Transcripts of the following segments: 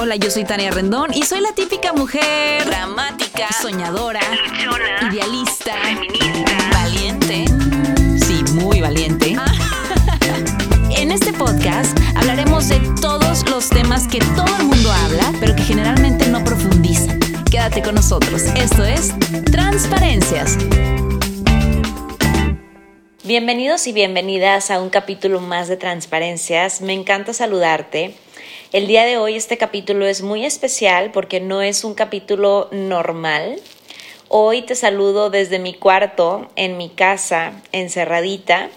Hola, yo soy Tania Rendón y soy la típica mujer dramática, soñadora, luchona, idealista, feminista, valiente. Sí, muy valiente. En este podcast hablaremos de todos los temas que todo el mundo habla, pero que generalmente no profundiza. Quédate con nosotros. Esto es Transparencias. Bienvenidos y bienvenidas a un capítulo más de Transparencias. Me encanta saludarte. El día de hoy este capítulo es muy especial porque no es un capítulo normal. Hoy te saludo desde mi cuarto, en mi casa, encerradita.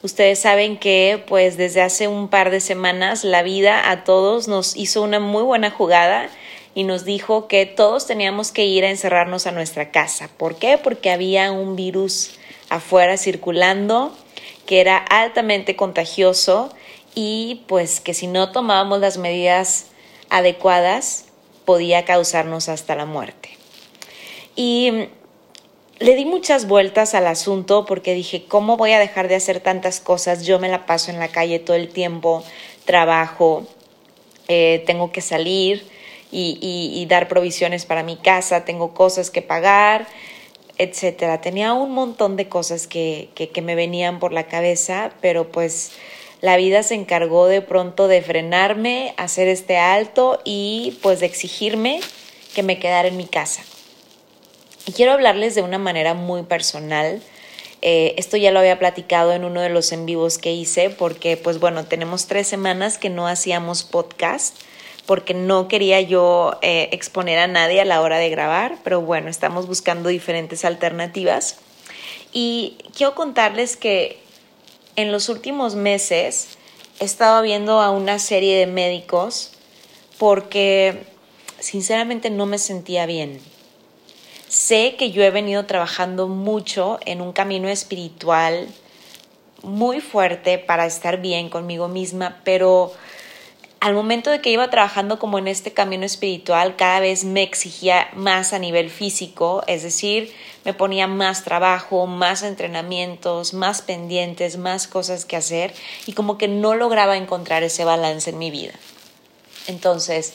Ustedes saben que pues desde hace un par de semanas la vida a todos nos hizo una muy buena jugada y nos dijo que todos teníamos que ir a encerrarnos a nuestra casa. ¿Por qué? Porque había un virus afuera circulando que era altamente contagioso y pues que si no tomábamos las medidas adecuadas podía causarnos hasta la muerte. Y le di muchas vueltas al asunto porque dije, ¿cómo voy a dejar de hacer tantas cosas? Yo me la paso en la calle todo el tiempo, trabajo, eh, tengo que salir y, dar provisiones para mi casa, tengo cosas que pagar, etcétera. Tenía un montón de cosas que, que me venían por la cabeza, pero pues la vida se encargó de pronto de frenarme, hacer este alto y pues de exigirme que me quedara en mi casa. Y quiero hablarles de una manera muy personal. Eh, esto ya lo había platicado en uno de los en vivos que hice porque pues bueno, tenemos tres semanas que no hacíamos podcast porque no quería yo eh, exponer a nadie a la hora de grabar, pero bueno, estamos buscando diferentes alternativas. Y quiero contarles que en los últimos meses he estado viendo a una serie de médicos porque sinceramente no me sentía bien. Sé que yo he venido trabajando mucho en un camino espiritual muy fuerte para estar bien conmigo misma, pero al momento de que iba trabajando como en este camino espiritual, cada vez me exigía más a nivel físico, es decir, me ponía más trabajo, más entrenamientos, más pendientes, más cosas que hacer y como que no lograba encontrar ese balance en mi vida. Entonces,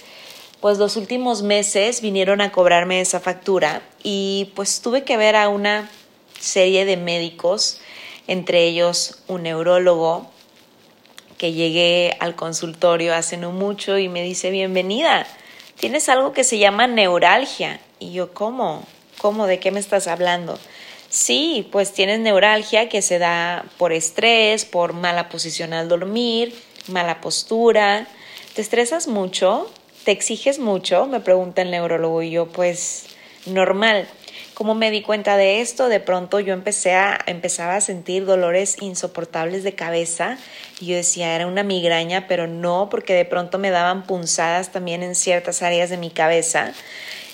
pues los últimos meses vinieron a cobrarme esa factura y pues tuve que ver a una serie de médicos, entre ellos un neurólogo, que llegué al consultorio hace no mucho y me dice, bienvenida, tienes algo que se llama neuralgia. Y yo, ¿cómo? ¿Cómo? ¿De qué me estás hablando? Sí, pues tienes neuralgia que se da por estrés, por mala posición al dormir, mala postura. ¿Te estresas mucho? ¿Te exiges mucho? Me pregunta el neurólogo y yo pues normal. ¿Cómo me di cuenta de esto? De pronto yo empecé a, empezaba a sentir dolores insoportables de cabeza y yo decía, era una migraña, pero no, porque de pronto me daban punzadas también en ciertas áreas de mi cabeza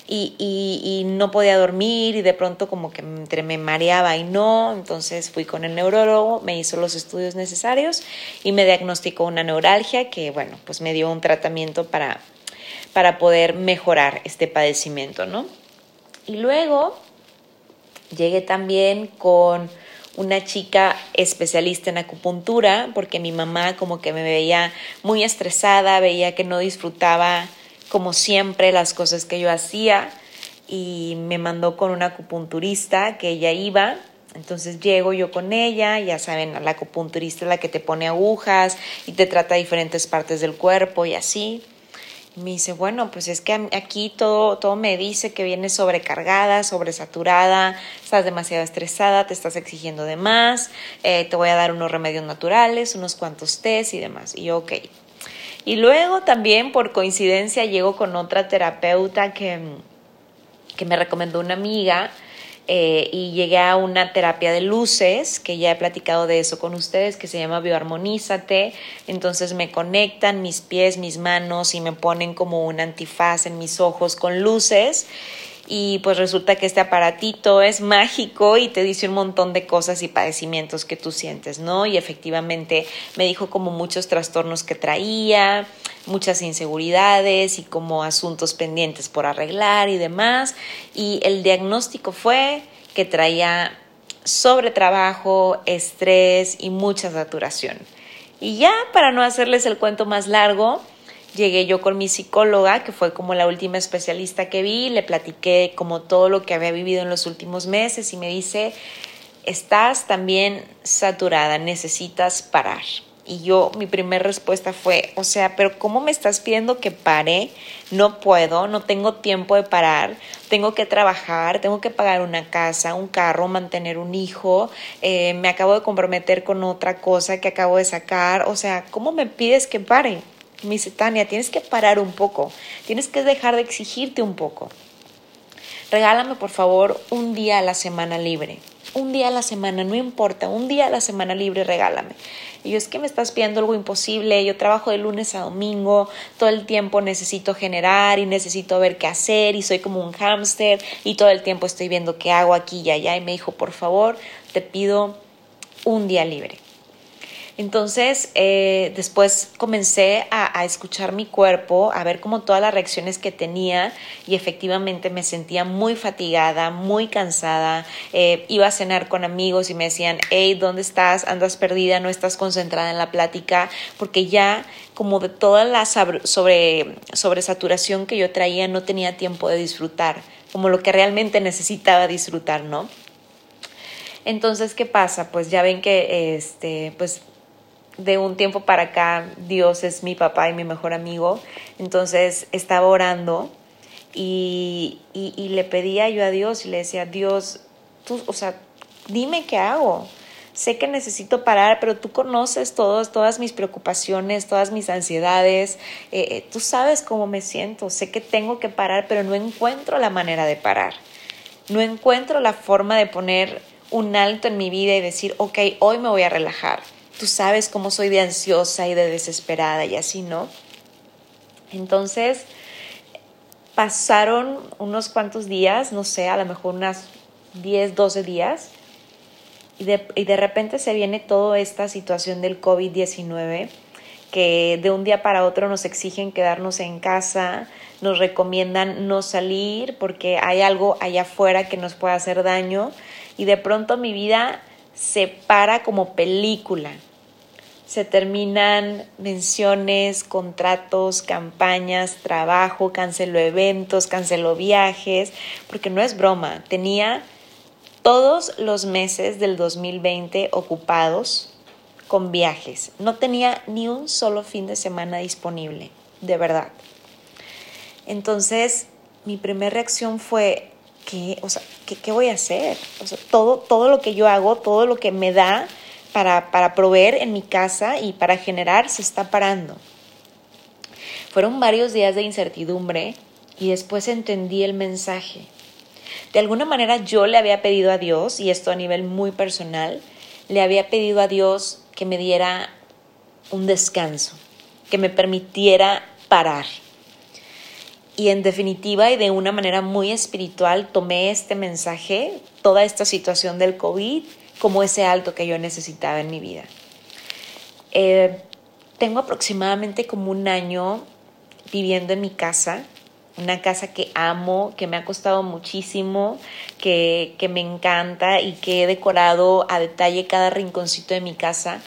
y, no podía dormir y de pronto como que me mareaba y no, entonces fui con el neurólogo, me hizo los estudios necesarios y me diagnosticó una neuralgia que bueno, pues me dio un tratamiento para, para poder mejorar este padecimiento, ¿no? Y luego llegué también con una chica especialista en acupuntura, porque mi mamá como que me veía muy estresada, veía que no disfrutaba como siempre las cosas que yo hacía y me mandó con una acupunturista que ella iba. Entonces llego yo con ella, ya saben, la acupunturista es la que te pone agujas y te trata diferentes partes del cuerpo y así. Me dice, bueno, pues es que aquí todo, todo me dice que vienes sobrecargada, sobresaturada, estás demasiado estresada, te estás exigiendo de más, eh, te voy a dar unos remedios naturales, unos cuantos test y demás. Y yo, ok. Y luego también por coincidencia llego con otra terapeuta que, que me recomendó una amiga eh, y llegué a una terapia de luces, que ya he platicado de eso con ustedes, que se llama Bioarmonízate. Entonces me conectan mis pies, mis manos y me ponen como un antifaz en mis ojos con luces y pues resulta que este aparatito es mágico y te dice un montón de cosas y padecimientos que tú sientes, ¿no? Y efectivamente me dijo como muchos trastornos que traía, muchas inseguridades y como asuntos pendientes por arreglar y demás. Y el diagnóstico fue que traía sobretrabajo, estrés y mucha saturación. Y ya para no hacerles el cuento más largo, llegué yo con mi psicóloga, que fue como la última especialista que vi, le platiqué como todo lo que había vivido en los últimos meses y me dice, estás también saturada, necesitas parar. Y yo, mi primera respuesta fue, o sea, pero ¿cómo me estás pidiendo que pare? No puedo, no tengo tiempo de parar, tengo que trabajar, tengo que pagar una casa, un carro, mantener un hijo, eh, me acabo de comprometer con otra cosa que acabo de sacar, o sea, ¿cómo me pides que pare? Me dice, Tania, tienes que parar un poco, tienes que dejar de exigirte un poco. Regálame, por favor, un día a la semana libre un día a la semana, no importa, un día a la semana libre regálame. Y yo es que me estás pidiendo algo imposible, yo trabajo de lunes a domingo, todo el tiempo necesito generar y necesito ver qué hacer y soy como un hámster y todo el tiempo estoy viendo qué hago aquí y allá y me dijo, por favor, te pido un día libre. Entonces, eh, después comencé a, escuchar mi cuerpo, a ver como todas las reacciones que tenía y efectivamente me sentía muy fatigada, muy cansada. Eh, iba a cenar con amigos y me decían, hey, ¿dónde estás? Andas perdida, no estás concentrada en la plática, porque ya como de toda la sobre, sobresaturación que yo traía no tenía tiempo de disfrutar, como lo que realmente necesitaba disfrutar, ¿no? Entonces, ¿qué pasa? Pues ya ven que este, pues de un tiempo para acá Dios es mi papá y mi mejor amigo, entonces estaba orando y, y, le pedía yo a Dios y le decía, Dios, tú, o sea, dime qué hago. Sé que necesito parar, pero tú conoces todos, todas mis preocupaciones, todas mis ansiedades. Eh, eh, tú sabes cómo me siento. Sé que tengo que parar, pero no encuentro la manera de parar. No encuentro la forma de poner un alto en mi vida y decir, ok, hoy me voy a relajar tú sabes cómo soy de ansiosa y de desesperada y así, ¿no? Entonces, pasaron unos cuantos días, no sé, a lo mejor unas 10, 12 días, y de, y de repente se viene toda esta situación del COVID-19, que de un día para otro nos exigen quedarnos en casa, nos recomiendan no salir porque hay algo allá afuera que nos puede hacer daño, y de pronto mi vida se para como película se terminan menciones, contratos, campañas, trabajo, canceló eventos, canceló viajes, porque no es broma, tenía todos los meses del 2020 ocupados con viajes. No tenía ni un solo fin de semana disponible, de verdad. Entonces, mi primera reacción fue, ¿qué, o sea, ¿qué, voy a hacer? O sea, todo, todo lo que yo hago, todo lo que me da, para, proveer en mi casa y para generar se está parando. Fueron varios días de incertidumbre y después entendí el mensaje. De alguna manera yo le había pedido a Dios, y esto a nivel muy personal, le había pedido a Dios que me diera un descanso, que me permitiera parar. Y en definitiva y de una manera muy espiritual tomé este mensaje, toda esta situación del COVID como ese alto que yo necesitaba en mi vida. Eh, tengo aproximadamente como un año viviendo en mi casa, una casa que amo, que me ha costado muchísimo, que, que me encanta y que he decorado a detalle cada rinconcito de mi casa.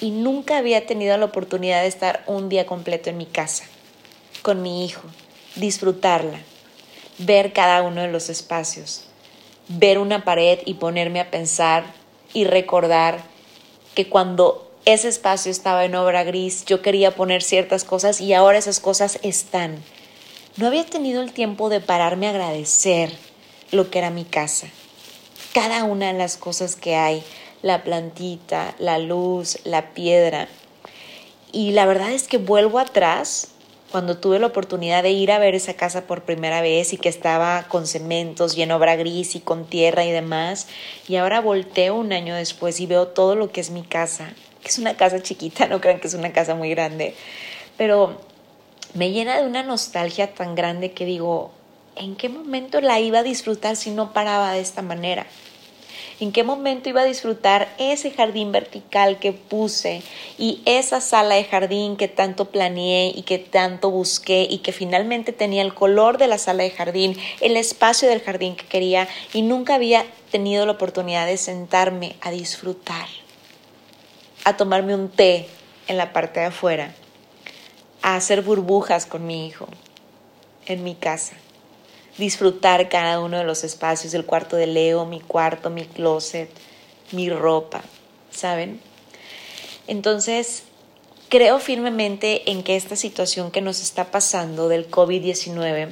Y nunca había tenido la oportunidad de estar un día completo en mi casa, con mi hijo, disfrutarla, ver cada uno de los espacios, ver una pared y ponerme a pensar y recordar que cuando ese espacio estaba en obra gris, yo quería poner ciertas cosas y ahora esas cosas están. No había tenido el tiempo de pararme a agradecer lo que era mi casa. Cada una de las cosas que hay, la plantita, la luz, la piedra. Y la verdad es que vuelvo atrás cuando tuve la oportunidad de ir a ver esa casa por primera vez y que estaba con cementos y en obra gris y con tierra y demás, y ahora volteo un año después y veo todo lo que es mi casa, que es una casa chiquita, no crean que es una casa muy grande, pero me llena de una nostalgia tan grande que digo, ¿en qué momento la iba a disfrutar si no paraba de esta manera? En qué momento iba a disfrutar ese jardín vertical que puse y esa sala de jardín que tanto planeé y que tanto busqué y que finalmente tenía el color de la sala de jardín, el espacio del jardín que quería y nunca había tenido la oportunidad de sentarme a disfrutar, a tomarme un té en la parte de afuera, a hacer burbujas con mi hijo en mi casa, disfrutar cada uno de los espacios, el cuarto de Leo, mi cuarto, mi closet, mi ropa, ¿saben? Entonces, creo firmemente en que esta situación que nos está pasando del COVID-19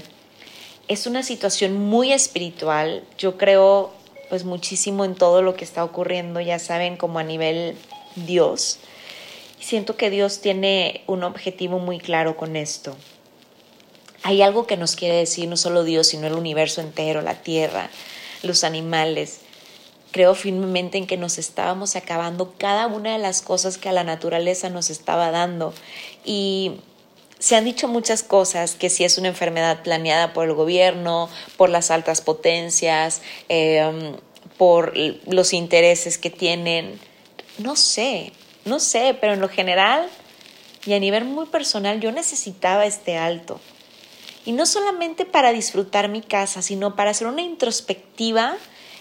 es una situación muy espiritual. Yo creo pues muchísimo en todo lo que está ocurriendo, ya saben, como a nivel Dios. Siento que Dios tiene un objetivo muy claro con esto. Hay algo que nos quiere decir no solo Dios, sino el universo entero, la tierra, los animales. Creo firmemente en que nos estábamos acabando cada una de las cosas que a la naturaleza nos estaba dando. Y se han dicho muchas cosas, que si es una enfermedad planeada por el gobierno, por las altas potencias, em, por los intereses que tienen. No sé, no sé, pero en lo general y a nivel muy personal yo necesitaba este alto. Y no solamente para disfrutar mi casa, sino para hacer una introspectiva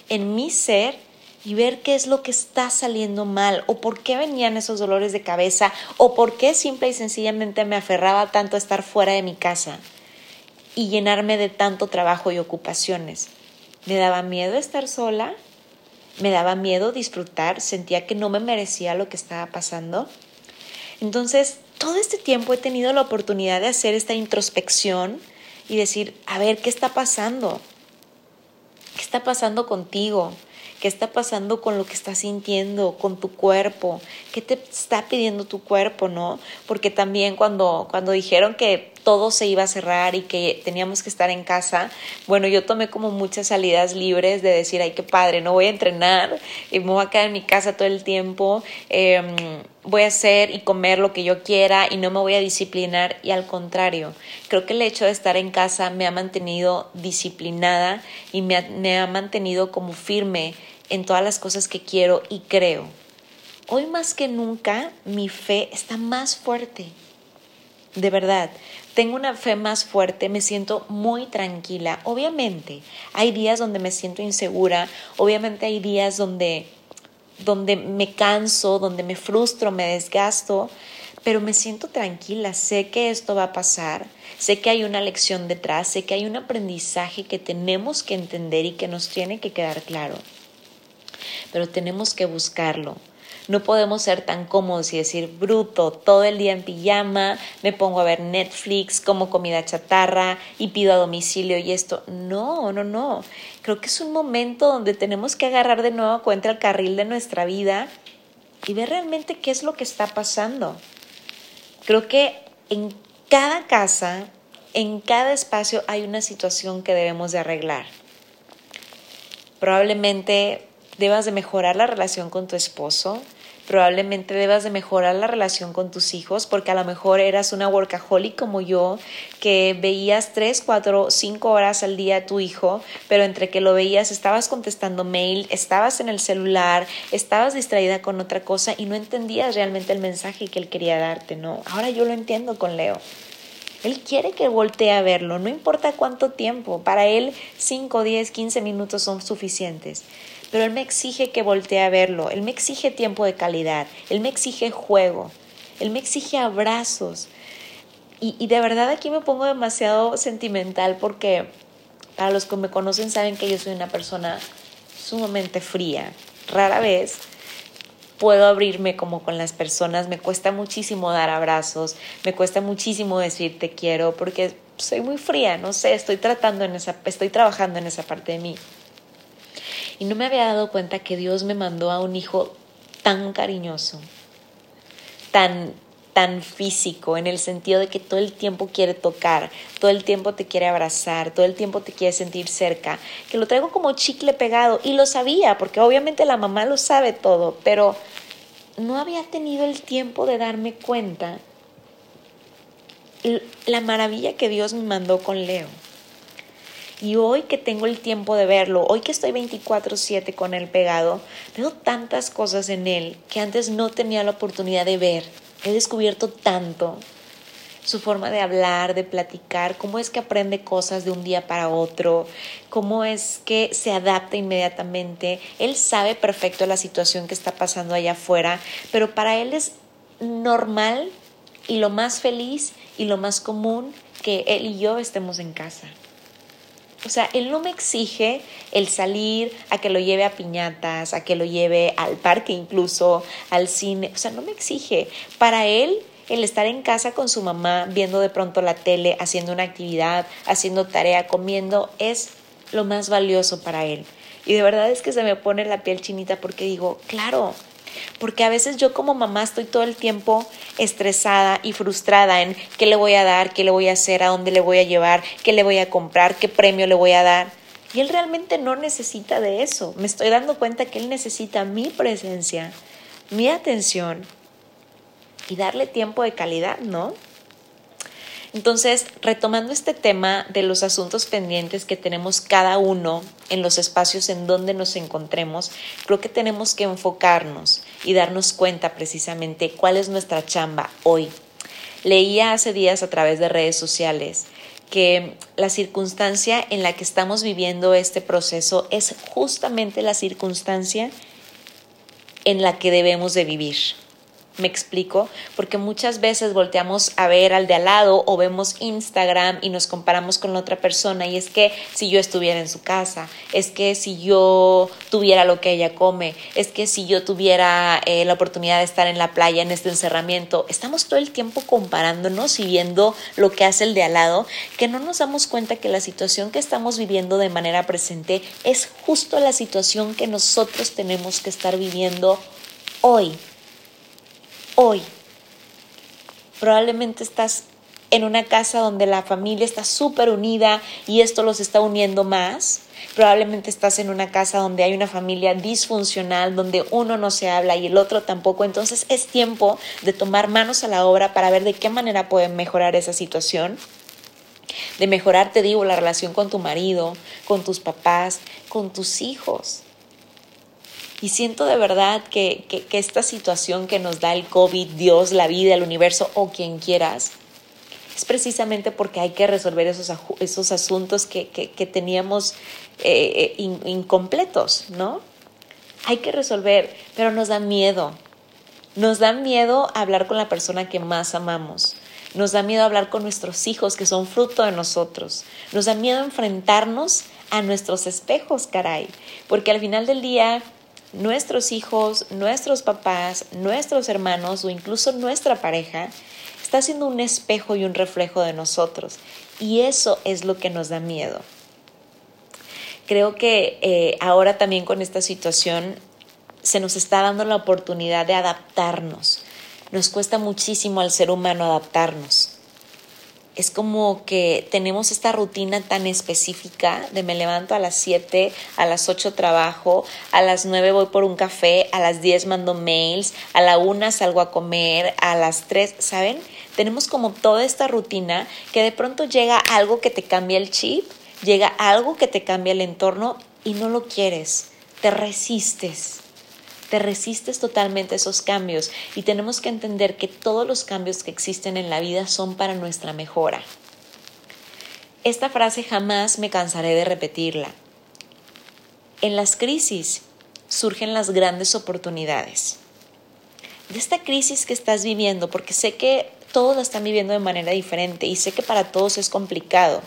en mi ser y ver qué es lo que está saliendo mal o por qué venían esos dolores de cabeza o por qué simple y sencillamente me aferraba tanto a estar fuera de mi casa y llenarme de tanto trabajo y ocupaciones. Me daba miedo estar sola, me daba miedo disfrutar, sentía que no me merecía lo que estaba pasando. Entonces, todo este tiempo he tenido la oportunidad de hacer esta introspección y decir, a ver, ¿qué está pasando? ¿Qué está pasando contigo? ¿Qué está pasando con lo que estás sintiendo, con tu cuerpo? ¿Qué te está pidiendo tu cuerpo, no? Porque también cuando, cuando dijeron que todo se iba a cerrar y que teníamos que estar en casa, bueno, yo tomé como muchas salidas libres de decir, ay, qué padre, no voy a entrenar, y me voy a quedar en mi casa todo el tiempo, em, voy a hacer y comer lo que yo quiera y no me voy a disciplinar. Y al contrario, creo que el hecho de estar en casa me ha mantenido disciplinada y me ha mantenido como firme en todas las cosas que quiero y creo. Hoy más que nunca mi fe está más fuerte. De verdad, tengo una fe más fuerte, me siento muy tranquila. Obviamente, hay días donde me siento insegura, obviamente hay días donde, donde me canso, donde me frustro, me desgasto, pero me siento tranquila, sé que esto va a pasar, sé que hay una lección detrás, sé que hay un aprendizaje que tenemos que entender y que nos tiene que quedar claro, pero tenemos que buscarlo no podemos ser tan cómodos y decir bruto, todo el día en pijama, me pongo a ver Netflix, como comida chatarra y pido a domicilio y esto. No, no, no. Creo que es un momento donde tenemos que agarrar de nuevo cuenta el carril de nuestra vida y ver realmente qué es lo que está pasando. Creo que en cada casa, en cada espacio hay una situación que debemos de arreglar. Probablemente debas de mejorar la relación con tu esposo, probablemente debas de mejorar la relación con tus hijos porque a lo mejor eras una workaholic como yo que veías tres, cuatro, cinco horas al día a tu hijo, pero entre que lo veías estabas contestando mail, estabas en el celular, estabas distraída con otra cosa y no entendías realmente el mensaje que él quería darte, ¿no? Ahora yo lo entiendo con Leo. Él quiere que voltee a verlo, no importa cuánto tiempo, para él 5, 10, 15 minutos son suficientes pero Él me exige que voltee a verlo, Él me exige tiempo de calidad, Él me exige juego, Él me exige abrazos. Y, de verdad aquí me pongo demasiado sentimental porque para los que me conocen saben que yo soy una persona sumamente fría. Rara vez puedo abrirme como con las personas, me cuesta muchísimo dar abrazos, me cuesta muchísimo decir te quiero porque soy muy fría, no sé, estoy tratando en esa estoy trabajando en esa parte de mí. Y no me había dado cuenta que Dios me mandó a un hijo tan cariñoso, tan tan físico, en el sentido de que todo el tiempo quiere tocar, todo el tiempo te quiere abrazar, todo el tiempo te quiere sentir cerca, que lo traigo como chicle pegado y lo sabía, porque obviamente la mamá lo sabe todo, pero no había tenido el tiempo de darme cuenta la maravilla que Dios me mandó con Leo. Y hoy que tengo el tiempo de verlo, hoy que estoy 24/7 con él pegado, veo tantas cosas en él que antes no tenía la oportunidad de ver. He descubierto tanto su forma de hablar, de platicar, cómo es que aprende cosas de un día para otro, cómo es que se adapta inmediatamente. Él sabe perfecto la situación que está pasando allá afuera, pero para él es normal y lo más feliz y lo más común que él y yo estemos en casa. O sea, él no me exige el salir a que lo lleve a piñatas, a que lo lleve al parque incluso, al cine. O sea, no me exige. Para él, el estar en casa con su mamá, viendo de pronto la tele, haciendo una actividad, haciendo tarea, comiendo, es lo más valioso para él. Y de verdad es que se me pone la piel chinita porque digo, claro, porque a veces yo como mamá estoy todo el tiempo estresada y frustrada en qué le voy a dar, qué le voy a hacer, a dónde le voy a llevar, qué le voy a comprar, qué premio le voy a dar. Y él realmente no necesita de eso. Me estoy dando cuenta que él necesita mi presencia, mi atención y darle tiempo de calidad, ¿no? Entonces, retomando este tema de los asuntos pendientes que tenemos cada uno en los espacios en donde nos encontremos, creo que tenemos que enfocarnos y darnos cuenta precisamente cuál es nuestra chamba hoy. Leía hace días a través de redes sociales que la circunstancia en la que estamos viviendo este proceso es justamente la circunstancia en la que debemos de vivir. Me explico, porque muchas veces volteamos a ver al de al lado o vemos Instagram y nos comparamos con la otra persona y es que si yo estuviera en su casa, es que si yo tuviera lo que ella come, es que si yo tuviera eh, la oportunidad de estar en la playa en este encerramiento, estamos todo el tiempo comparándonos y viendo lo que hace el de al lado, que no nos damos cuenta que la situación que estamos viviendo de manera presente es justo la situación que nosotros tenemos que estar viviendo hoy hoy. Probablemente estás en una casa donde la familia está súper unida y esto los está uniendo más. Probablemente estás en una casa donde hay una familia disfuncional, donde uno no se habla y el otro tampoco. Entonces es tiempo de tomar manos a la obra para ver de qué manera pueden mejorar esa situación. De mejorar, te digo, la relación con tu marido, con tus papás, con tus hijos. Y siento de verdad que, esta situación que nos da el COVID, Dios, la vida, el universo o quien quieras, es precisamente porque hay que resolver esos, esos asuntos que, teníamos eh, eh, incompletos, ¿no? Hay que resolver, pero nos da miedo. Nos da miedo hablar con la persona que más amamos. Nos da miedo hablar con nuestros hijos que son fruto de nosotros. Nos da miedo enfrentarnos a nuestros espejos, caray. Porque al final del día nuestros hijos, nuestros papás, nuestros hermanos o incluso nuestra pareja está siendo un espejo y un reflejo de nosotros. Y eso es lo que nos da miedo. Creo que eh, ahora también con esta situación se nos está dando la oportunidad de adaptarnos. Nos cuesta muchísimo al ser humano adaptarnos es como que tenemos esta rutina tan específica de me levanto a las 7, a las 8 trabajo, a las 9 voy por un café, a las 10 mando mails, a la 1 salgo a comer, a las 3, ¿saben? Tenemos como toda esta rutina que de pronto llega algo que te cambia el chip, llega algo que te cambia el entorno y no lo quieres, te resistes te resistes totalmente esos cambios y tenemos que entender que todos los cambios que existen en la vida son para nuestra mejora. Esta frase jamás me cansaré de repetirla. En las crisis surgen las grandes oportunidades. De esta crisis que estás viviendo, porque sé que todos la están viviendo de manera diferente y sé que para todos es complicado,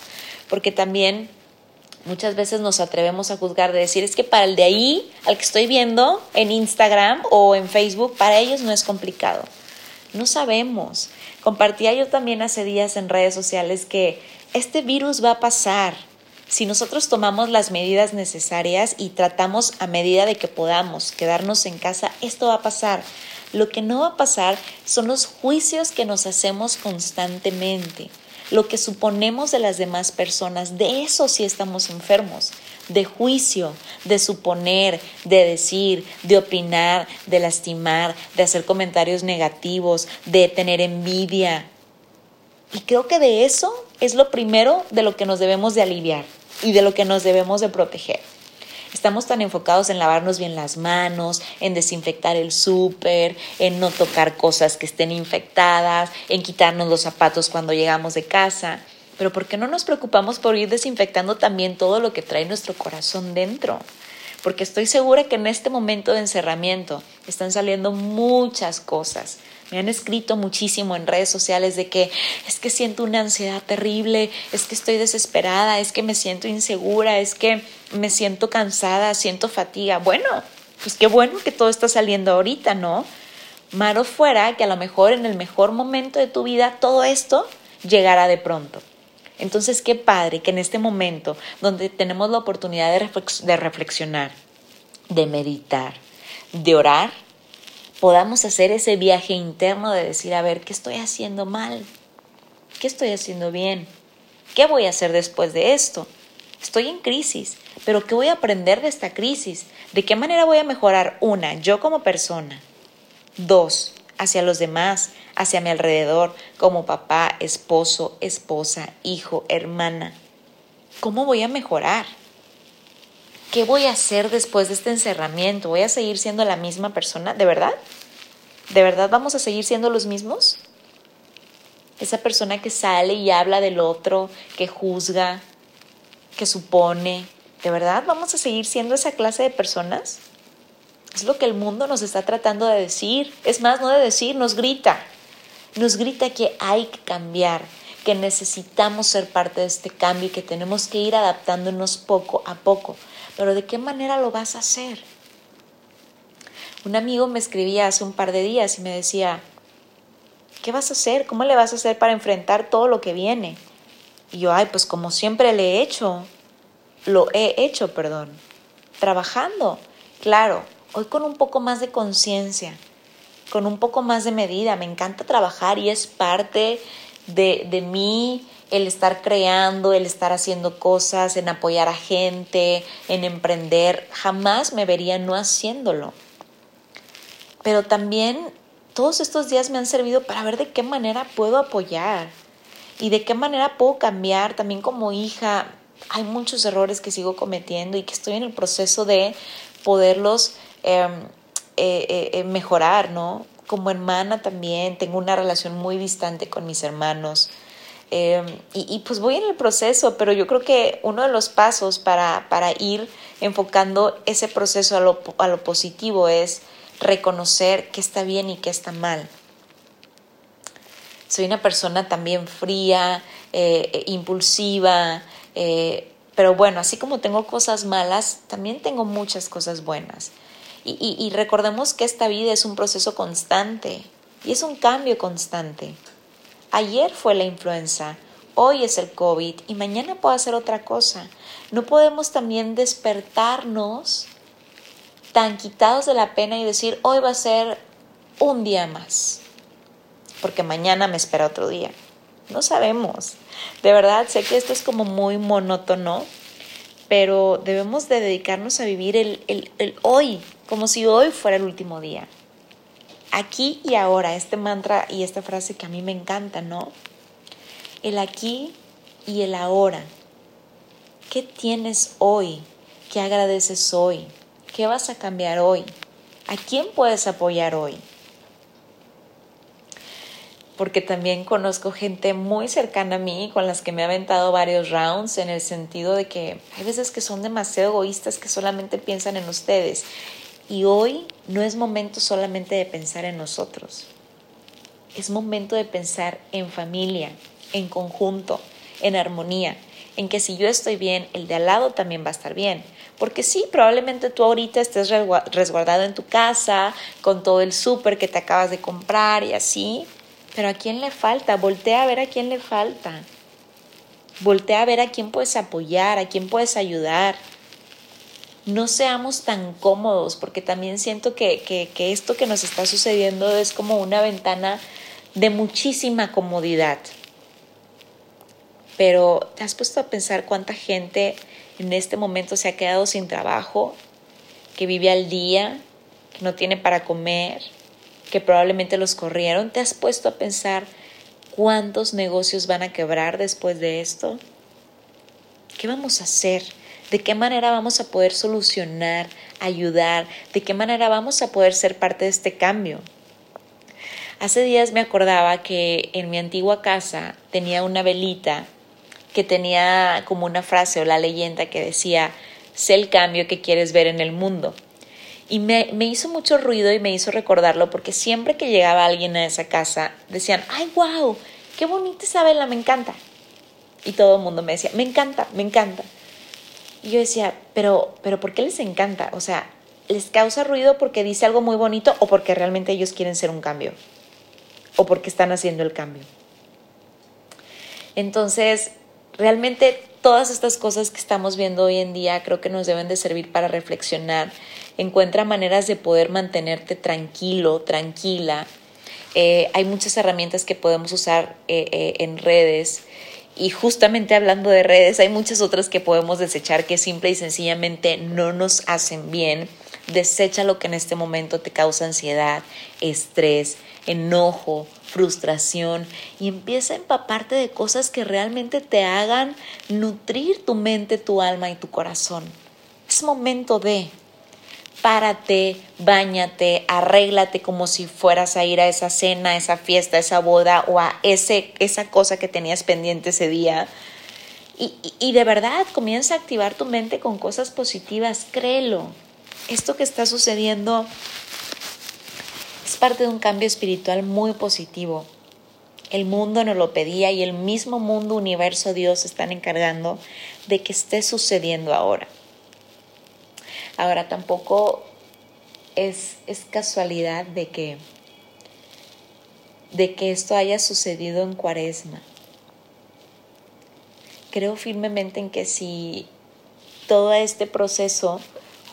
porque también muchas veces nos atrevemos a juzgar, de decir, es que para el de ahí, al que estoy viendo en Instagram o en Facebook, para ellos no es complicado. No sabemos. Compartía yo también hace días en redes sociales que este virus va a pasar. Si nosotros tomamos las medidas necesarias y tratamos a medida de que podamos quedarnos en casa, esto va a pasar. Lo que no va a pasar son los juicios que nos hacemos constantemente lo que suponemos de las demás personas, de eso sí estamos enfermos, de juicio, de suponer, de decir, de opinar, de lastimar, de hacer comentarios negativos, de tener envidia. Y creo que de eso es lo primero de lo que nos debemos de aliviar y de lo que nos debemos de proteger. Estamos tan enfocados en lavarnos bien las manos, en desinfectar el súper, en no tocar cosas que estén infectadas, en quitarnos los zapatos cuando llegamos de casa. Pero ¿por qué no nos preocupamos por ir desinfectando también todo lo que trae nuestro corazón dentro? Porque estoy segura que en este momento de encerramiento están saliendo muchas cosas Me han escrito muchísimo en redes sociales de que es que siento una ansiedad terrible, es que estoy desesperada, es que me siento insegura, es que me siento cansada, siento fatiga. Bueno, pues qué bueno que todo está saliendo ahorita, ¿no? Malo fuera que a lo mejor en el mejor momento de tu vida todo esto llegara de pronto. Entonces, qué padre que en este momento donde tenemos la oportunidad de, de reflexionar, de meditar, de orar, podamos hacer ese viaje interno de decir, a ver, ¿qué estoy haciendo mal? ¿Qué estoy haciendo bien? ¿Qué voy a hacer después de esto? Estoy en crisis, pero ¿qué voy a aprender de esta crisis? ¿De qué manera voy a mejorar? Una, yo como persona. Dos, hacia los demás, hacia mi alrededor, como papá, esposo, esposa, hijo, hermana. ¿Cómo voy a mejorar? ¿Qué voy a hacer después de este encerramiento? ¿Voy a seguir siendo la misma persona? ¿De verdad? ¿De verdad vamos a seguir siendo los mismos? Esa persona que sale y habla del otro, que juzga, que supone, ¿de verdad vamos a seguir siendo esa clase de personas? Es lo que el mundo nos está tratando de decir. Es más, no de decir, nos grita. Nos grita que hay que cambiar, que necesitamos ser parte de este cambio y que tenemos que ir adaptándonos poco a poco pero ¿de qué manera lo vas a hacer? Un amigo me escribía hace un par de días y me decía, ¿qué vas a hacer? ¿Cómo le vas a hacer para enfrentar todo lo que viene? Y yo, ay, pues como siempre le he hecho, lo he hecho, perdón, trabajando, claro, hoy con un poco más de conciencia, con un poco más de medida, me encanta trabajar y es parte de, de mí el estar creando, el estar haciendo cosas, en apoyar a gente, en emprender, jamás me vería no haciéndolo. Pero también todos estos días me han servido para ver de qué manera puedo apoyar y de qué manera puedo cambiar. También como hija, hay muchos errores que sigo cometiendo y que estoy en el proceso de poderlos em, eh, eh, eh, mejorar, ¿no? Como hermana también tengo una relación muy distante con mis hermanos Em, y, pues voy en el proceso, pero yo creo que uno de los pasos para, ir enfocando ese proceso a lo, positivo es reconocer qué está bien y qué está mal. Soy una persona también fría, eh, eh, impulsiva, eh, pero bueno, así como tengo cosas malas, también tengo muchas cosas buenas. Y, y recordemos que esta vida es un proceso constante y es un cambio constante. Ayer fue la influenza, hoy es el COVID y mañana puede ser otra cosa. No podemos también despertarnos tan quitados de la pena y decir, hoy va a ser un día más, porque mañana me espera otro día. No sabemos. De verdad, sé que esto es como muy monótono, pero debemos de dedicarnos a vivir el, el hoy, como si hoy fuera el último día aquí y ahora, este mantra y esta frase que a mí me encanta, ¿no? El aquí y el ahora. ¿Qué tienes hoy? ¿Qué agradeces hoy? ¿Qué vas a cambiar hoy? ¿A quién puedes apoyar hoy? Porque también conozco gente muy cercana a mí con las que me ha aventado varios rounds en el sentido de que hay veces que son demasiado egoístas que solamente piensan en ustedes y hoy no es momento solamente de pensar en nosotros, es momento de pensar en familia, en conjunto, en armonía, en que si yo estoy bien, el de al lado también va a estar bien. Porque sí, probablemente tú ahorita estés resguardado en tu casa, con todo el súper que te acabas de comprar y así, pero ¿a quién le falta? Voltea a ver a quién le falta. Voltea a ver a quién puedes apoyar, a quién puedes ayudar no seamos tan cómodos, porque también siento que, esto que nos está sucediendo es como una ventana de muchísima comodidad. Pero te has puesto a pensar cuánta gente en este momento se ha quedado sin trabajo, que vive al día, que no tiene para comer, que probablemente los corrieron. ¿Te has puesto a pensar cuántos negocios van a quebrar después de esto? ¿Qué vamos a hacer? De qué manera vamos a poder solucionar, ayudar, de qué manera vamos a poder ser parte de este cambio. Hace días me acordaba que en mi antigua casa tenía una velita que tenía como una frase o la leyenda que decía, sé el cambio que quieres ver en el mundo. Y me, me, hizo mucho ruido y me hizo recordarlo porque siempre que llegaba alguien a esa casa decían, ay, wow, qué bonita esa vela, me encanta. Y todo el mundo me decía, me encanta, me encanta. Yo decía, pero, pero ¿por qué les encanta? O sea, ¿les causa ruido porque dice algo muy bonito o porque realmente ellos quieren ser un cambio? ¿O porque están haciendo el cambio? Entonces, realmente todas estas cosas que estamos viendo hoy en día creo que nos deben de servir para reflexionar. Encuentra maneras de poder mantenerte tranquilo, tranquila. Eh, hay muchas herramientas que podemos usar eh, eh, en redes y justamente hablando de redes, hay muchas otras que podemos desechar que simple y sencillamente no nos hacen bien. Desecha lo que en este momento te causa ansiedad, estrés, enojo, frustración y empieza a empaparte de cosas que realmente te hagan nutrir tu mente, tu alma y tu corazón. Es momento de párate, bañate, arréglate como si fueras a ir a esa cena, a esa fiesta, a esa boda o a ese, esa cosa que tenías pendiente ese día. Y, y de verdad comienza a activar tu mente con cosas positivas, créelo. Esto que está sucediendo es parte de un cambio espiritual muy positivo. El mundo nos lo pedía y el mismo mundo, universo, Dios están encargando de que esté sucediendo ahora. Ahora tampoco es, es casualidad de que, de que esto haya sucedido en cuaresma. Creo firmemente en que si todo este proceso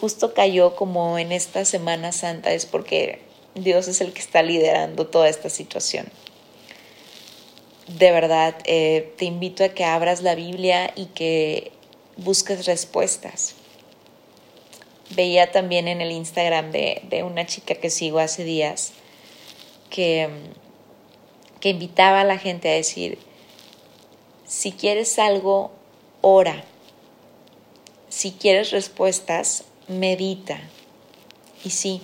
justo cayó como en esta Semana Santa es porque Dios es el que está liderando toda esta situación. De verdad, eh, te invito a que abras la Biblia y que busques respuestas veía también en el Instagram de, una chica que sigo hace días que, que invitaba a la gente a decir, si quieres algo, ora. Si quieres respuestas, medita. Y sí,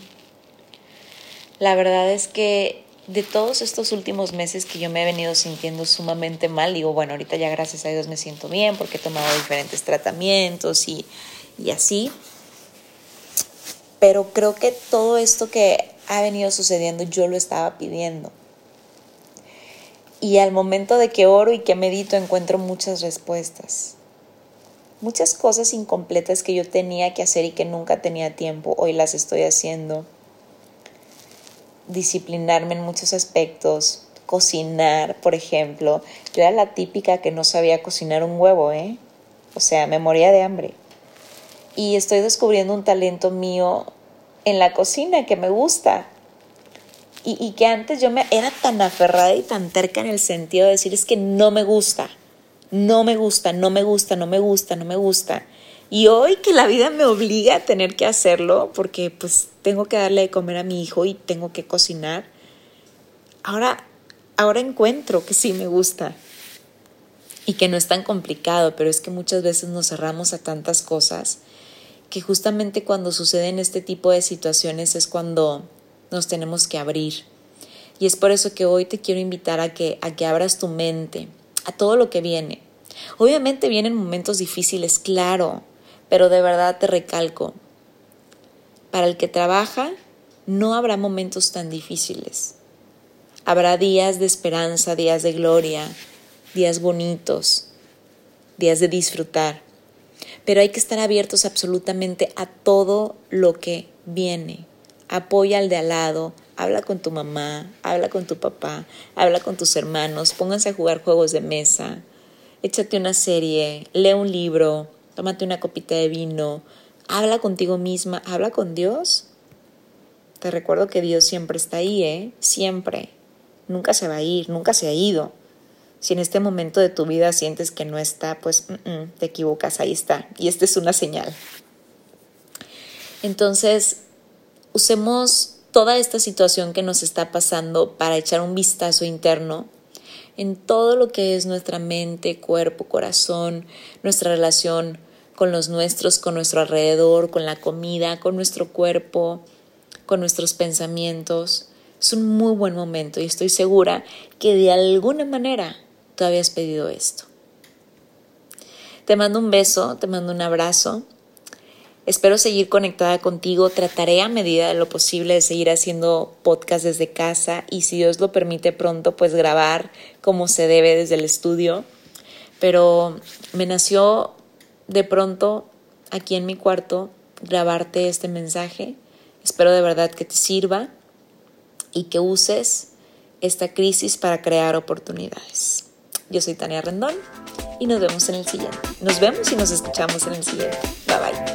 la verdad es que de todos estos últimos meses que yo me he venido sintiendo sumamente mal, digo, bueno, ahorita ya gracias a Dios me siento bien porque he tomado diferentes tratamientos y, y así, pero creo que todo esto que ha venido sucediendo yo lo estaba pidiendo. Y al momento de que oro y que medito encuentro muchas respuestas. Muchas cosas incompletas que yo tenía que hacer y que nunca tenía tiempo, hoy las estoy haciendo. Disciplinarme en muchos aspectos, cocinar, por ejemplo. Yo era la típica que no sabía cocinar un huevo, ¿eh? O sea, me moría de hambre y estoy descubriendo un talento mío en la cocina que me gusta. Y, que antes yo me era tan aferrada y tan terca en el sentido de decir es que no me gusta, no me gusta, no me gusta, no me gusta, no me gusta. Y hoy que la vida me obliga a tener que hacerlo porque pues tengo que darle de comer a mi hijo y tengo que cocinar, ahora, ahora encuentro que sí me gusta y que no es tan complicado, pero es que muchas veces nos cerramos a tantas cosas que justamente cuando suceden este tipo de situaciones es cuando nos tenemos que abrir. Y es por eso que hoy te quiero invitar a que, a que abras tu mente a todo lo que viene. Obviamente vienen momentos difíciles, claro, pero de verdad te recalco, para el que trabaja no habrá momentos tan difíciles. Habrá días de esperanza, días de gloria, días bonitos, días de disfrutar pero hay que estar abiertos absolutamente a todo lo que viene. Apoya al de al lado, habla con tu mamá, habla con tu papá, habla con tus hermanos, pónganse a jugar juegos de mesa, échate una serie, lee un libro, tómate una copita de vino, habla contigo misma, habla con Dios. Te recuerdo que Dios siempre está ahí, ¿eh? Siempre. Nunca se va a ir, nunca se ha ido. Si en este momento de tu vida sientes que no está, pues te equivocas, ahí está. Y esta es una señal. Entonces, usemos toda esta situación que nos está pasando para echar un vistazo interno en todo lo que es nuestra mente, cuerpo, corazón, nuestra relación con los nuestros, con nuestro alrededor, con la comida, con nuestro cuerpo, con nuestros pensamientos. Es un muy buen momento y estoy segura que de alguna manera tú habías pedido esto. Te mando un beso, te mando un abrazo Espero seguir conectada contigo. Trataré a medida de lo posible de seguir haciendo podcast desde casa y si Dios lo permite pronto, pues grabar como se debe desde el estudio. Pero me nació de pronto aquí en mi cuarto grabarte este mensaje. Espero de verdad que te sirva y que uses esta crisis para crear oportunidades. Yo soy Tania Rendón y nos vemos en el siguiente. Nos vemos y nos escuchamos en el siguiente. Bye bye.